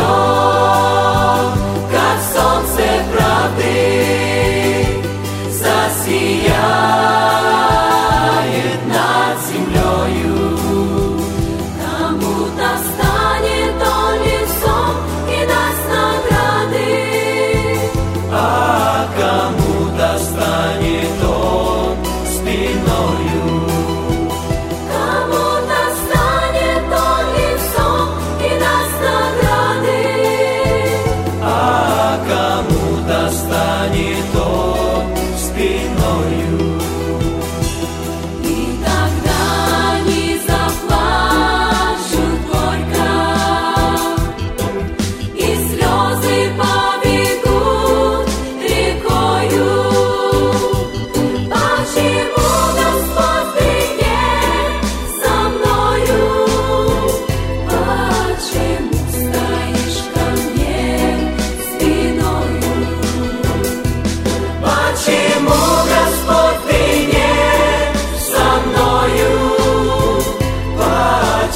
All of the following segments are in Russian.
он как солнце правды засияет над землею.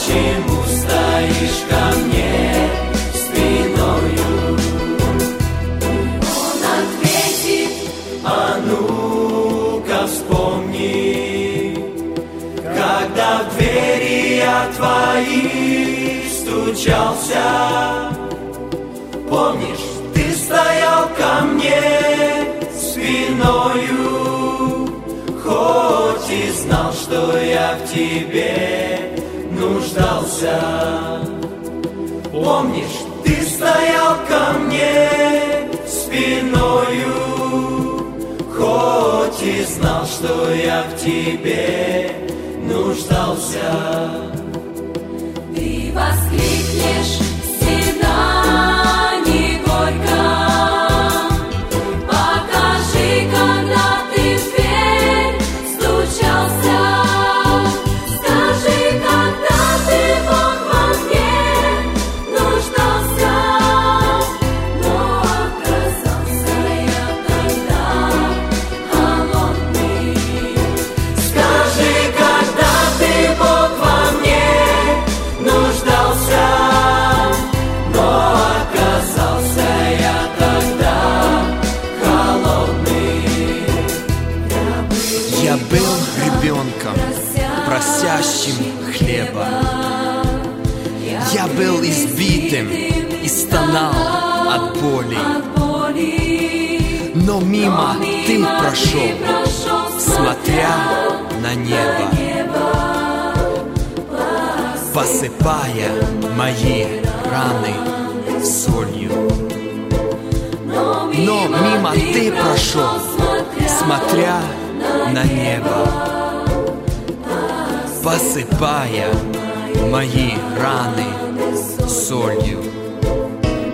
Почему стоишь ко мне спиною? Он ответит, А ну-ка вспомни, когда в двери я твои стучался. Помнишь, ты стоял ко мне спиною, хоть и знал, что я в тебе нуждался. Помнишь, ты стоял ко мне спиною, хоть и знал, что я в тебе нуждался. ты воскликнешь всегда ребенком, просящим хлеба. Я был избитым и стонал от боли. Но мимо ты прошел, смотря на небо, посыпая мои раны солью. Но мимо ты прошел, смотря на небо, посыпая мои раны солью.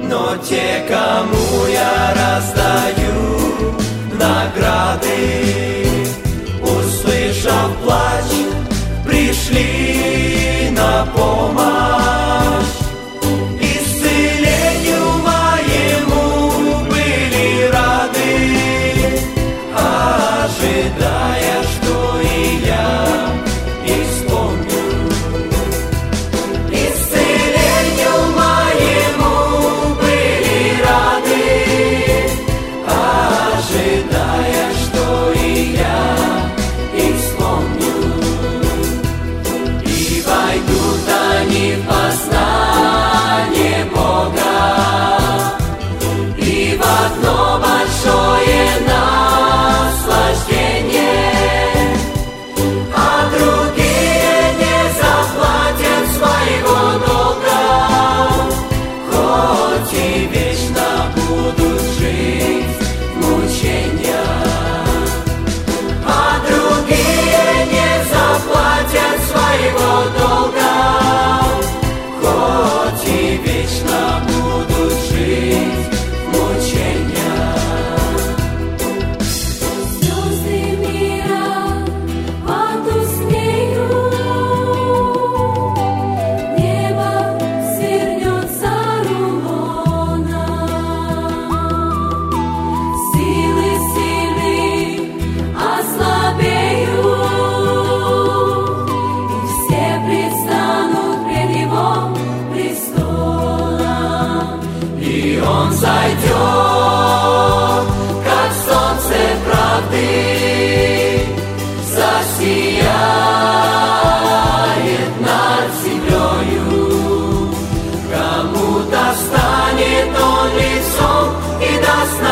Но те, кому я раздаю награды, услышав плач, пришли на помощь.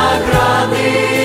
награды.